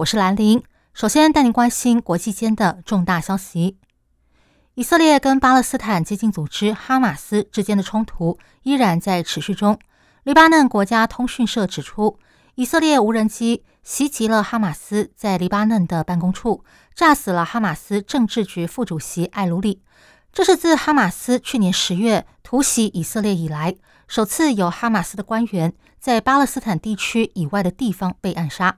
我是兰玲。首先带您关心国际间的重大消息。以色列跟巴勒斯坦激进组织哈马斯之间的冲突依然在持续中。黎巴嫩国家通讯社指出，以色列无人机袭击了哈马斯在黎巴嫩的办公处，炸死了哈马斯政治局副主席艾鲁里。这是自哈马斯去年十月突袭以色列以来，首次有哈马斯的官员在巴勒斯坦地区以外的地方被暗杀。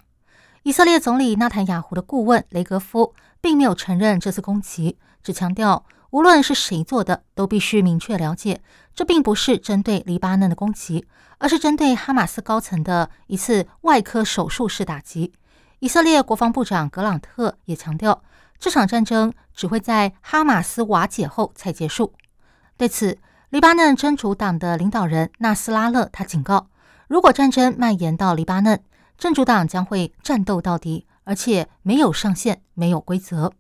以色列总理纳坦雅胡的顾问雷格夫并没有承认这次攻击。只强调，无论是谁做的，都必须明确了解，这并不是针对黎巴嫩的攻击，而是针对哈马斯高层的一次外科手术式打击。以色列国防部长格朗特也强调，这场战争只会在哈马斯瓦解后才结束。对此，黎巴嫩真主党的领导人纳斯拉勒他警告，如果战争蔓延到黎巴嫩，真主党将会战斗到底，而且没有上限，没有规则。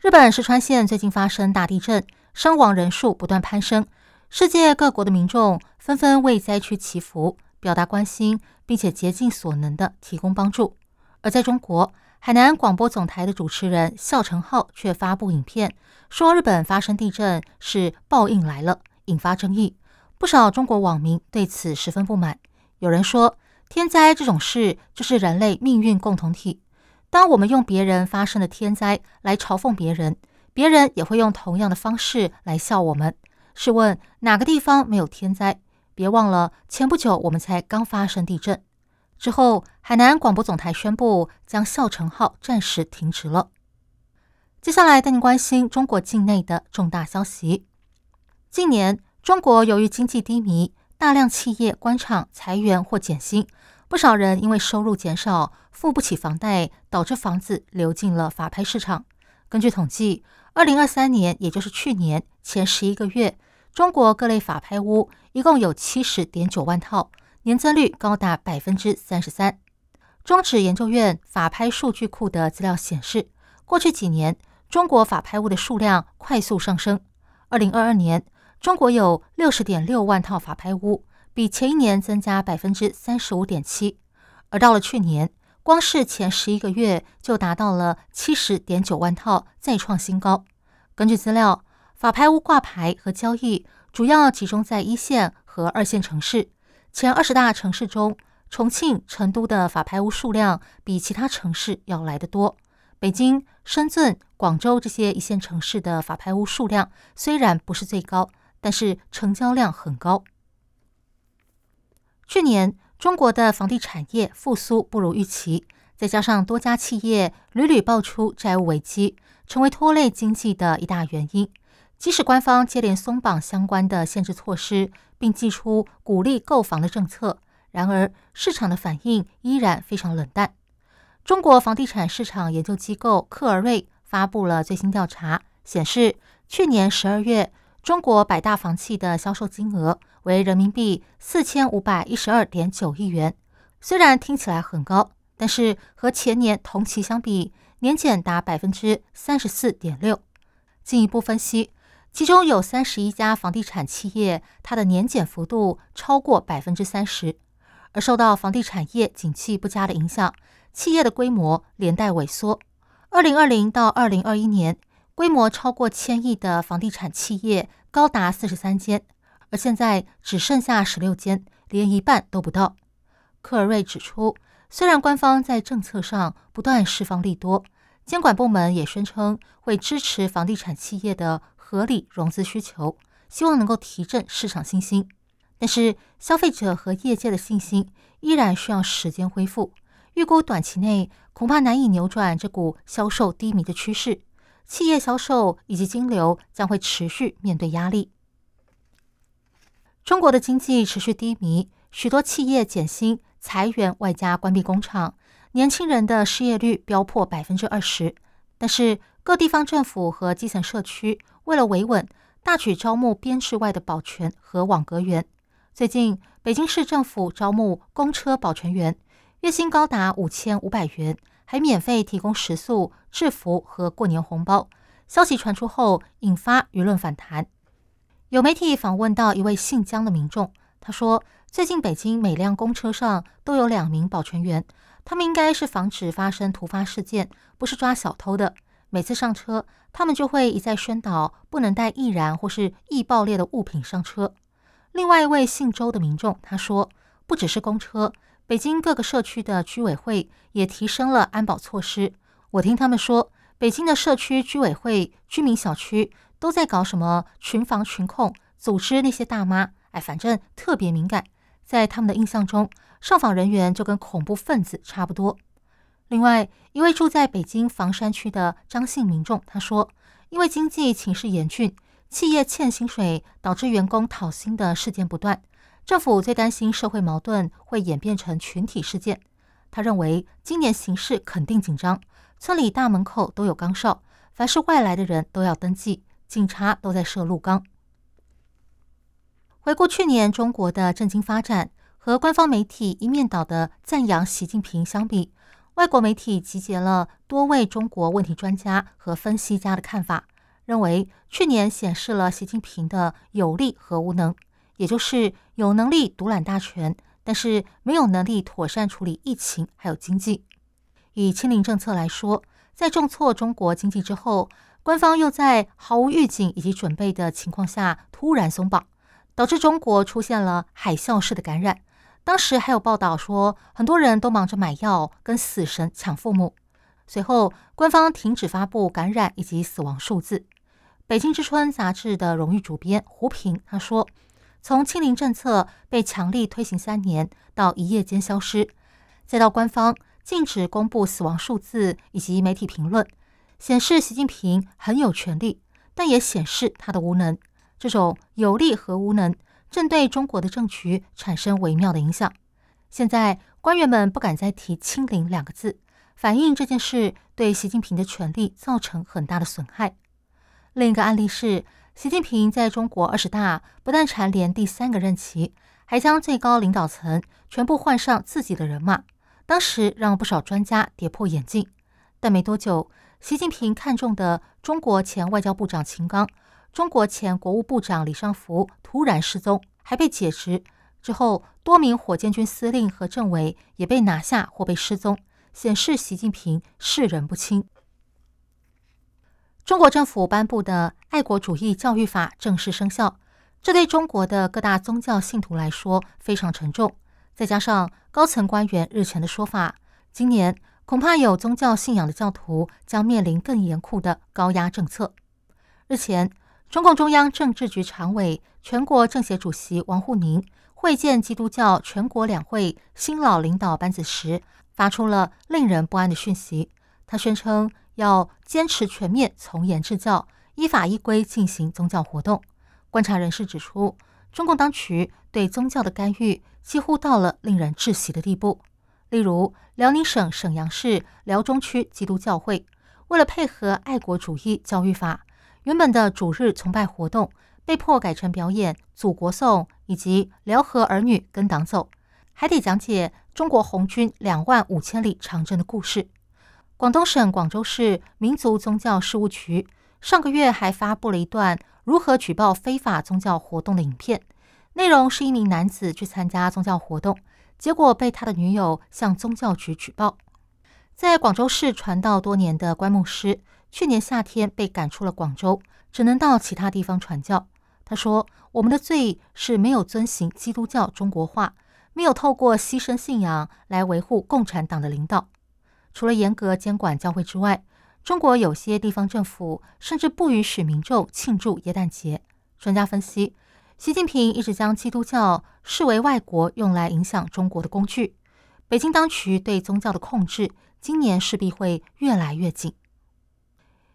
日本石川县最近发生大地震，伤亡人数不断攀升，世界各国的民众纷纷为灾区祈福，表达关心，并且竭尽所能的提供帮助。而在中国，海南广播总台的主持人孝成浩却发布影片，说日本发生地震是报应来了，引发争议。不少中国网民对此十分不满，有人说，天灾这种事就是人类命运共同体。当我们用别人发生的天灾来嘲讽别人，别人也会用同样的方式来笑我们。试问哪个地方没有天灾？别忘了，前不久我们才刚发生地震。之后，海南广播总台宣布将孝成号暂时停止了。接下来带您关心中国境内的重大消息。近年，中国由于经济低迷，大量企业关厂裁员或减薪。不少人因为收入减少，付不起房贷，导致房子流进了法拍市场。根据统计，二零二三年，也就是去年前十一个月，中国各类法拍屋一共有七十点九万套，年增率高达百分之三十三。中指研究院法拍数据库的资料显示，过去几年，中国法拍屋的数量快速上升。二零二二年，中国有六十点六万套法拍屋。比前一年增加百分之三十五点七，而到了去年，光是前十一个月就达到了七十点九万套，再创新高。根据资料，法拍屋挂牌和交易主要集中在一线和二线城市。前二十大城市中，重庆、成都的法拍屋数量比其他城市要来得多。北京、深圳、广州这些一线城市的法拍屋数量虽然不是最高，但是成交量很高。去年，中国的房地产业复苏不如预期，再加上多家企业屡屡爆出债务危机，成为拖累经济的一大原因。即使官方接连松绑相关的限制措施，并寄出鼓励购房的政策，然而市场的反应依然非常冷淡。中国房地产市场研究机构克尔瑞发布了最新调查，显示去年十二月。中国百大房企的销售金额为人民币四千五百一十二点九亿元，虽然听起来很高，但是和前年同期相比，年减达百分之三十四点六。进一步分析，其中有三十一家房地产企业，它的年减幅度超过百分之三十。而受到房地产业景气不佳的影响，企业的规模连带萎缩。二零二零到二零二一年。规模超过千亿的房地产企业高达四十三间，而现在只剩下十六间，连一半都不到。科尔瑞指出，虽然官方在政策上不断释放利多，监管部门也宣称会支持房地产企业的合理融资需求，希望能够提振市场信心，但是消费者和业界的信心依然需要时间恢复。预估短期内恐怕难以扭转这股销售低迷的趋势。企业销售以及金流将会持续面对压力。中国的经济持续低迷，许多企业减薪、裁员，外加关闭工厂，年轻人的失业率飙破百分之二十。但是各地方政府和基层社区为了维稳，大举招募编制外的保全和网格员。最近，北京市政府招募公车保全员，月薪高达五千五百元，还免费提供食宿、制服和过年红包。消息传出后，引发舆论反弹。有媒体访问到一位姓江的民众，他说：“最近北京每辆公车上都有两名保全员，他们应该是防止发生突发事件，不是抓小偷的。每次上车，他们就会一再宣导不能带易燃或是易爆裂的物品上车。”另外一位姓周的民众他说：“不只是公车，北京各个社区的居委会也提升了安保措施。我听他们说，北京的社区居委会、居民小区都在搞什么群防群控，组织那些大妈，哎，反正特别敏感。在他们的印象中，上访人员就跟恐怖分子差不多。”另外一位住在北京房山区的张姓民众他说：“因为经济情势严峻。”企业欠薪水导致员工讨薪的事件不断，政府最担心社会矛盾会演变成群体事件。他认为今年形势肯定紧张，村里大门口都有岗哨，凡是外来的人都要登记，警察都在设路岗。回顾去年中国的政经发展，和官方媒体一面倒的赞扬习近平相比，外国媒体集结了多位中国问题专家和分析家的看法。认为去年显示了习近平的有力和无能，也就是有能力独揽大权，但是没有能力妥善处理疫情还有经济。以清零政策来说，在重挫中国经济之后，官方又在毫无预警以及准备的情况下突然松绑，导致中国出现了海啸式的感染。当时还有报道说，很多人都忙着买药跟死神抢父母。随后，官方停止发布感染以及死亡数字。《北京之春》杂志的荣誉主编胡平他说：“从清零政策被强力推行三年，到一夜间消失，再到官方禁止公布死亡数字以及媒体评论，显示习近平很有权力，但也显示他的无能。这种有力和无能，正对中国的政局产生微妙的影响。现在官员们不敢再提‘清零’两个字，反映这件事对习近平的权力造成很大的损害。”另一个案例是，习近平在中国二十大不但蝉联第三个任期，还将最高领导层全部换上自己的人马，当时让不少专家跌破眼镜。但没多久，习近平看中的中国前外交部长秦刚、中国前国务部长李尚福突然失踪，还被解职。之后，多名火箭军司令和政委也被拿下或被失踪，显示习近平视人不清。中国政府颁布的《爱国主义教育法》正式生效，这对中国的各大宗教信徒来说非常沉重。再加上高层官员日前的说法，今年恐怕有宗教信仰的教徒将面临更严酷的高压政策。日前，中共中央政治局常委、全国政协主席王沪宁会见基督教全国两会新老领导班子时，发出了令人不安的讯息。他宣称。要坚持全面从严治教，依法依规进行宗教活动。观察人士指出，中共当局对宗教的干预几乎到了令人窒息的地步。例如，辽宁省沈阳市辽中区基督教会为了配合爱国主义教育法，原本的主日崇拜活动被迫改成表演《祖国颂》以及《辽河儿女跟党走》，还得讲解中国红军两万五千里长征的故事。广东省广州市民族宗教事务局上个月还发布了一段如何举报非法宗教活动的影片，内容是一名男子去参加宗教活动，结果被他的女友向宗教局举报。在广州市传道多年的关牧师，去年夏天被赶出了广州，只能到其他地方传教。他说：“我们的罪是没有遵行基督教中国化，没有透过牺牲信仰来维护共产党的领导。”除了严格监管教会之外，中国有些地方政府甚至不允许民众庆祝耶诞节。专家分析，习近平一直将基督教视为外国用来影响中国的工具。北京当局对宗教的控制，今年势必会越来越紧。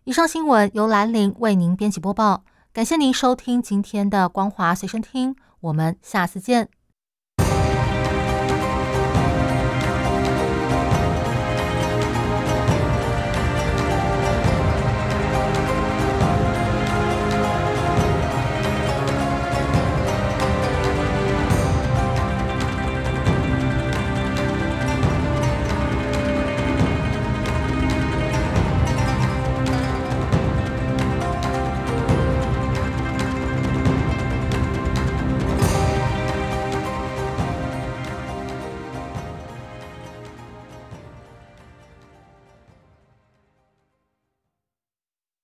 以上新闻由兰陵为您编辑播报，感谢您收听今天的光华随身听，我们下次见。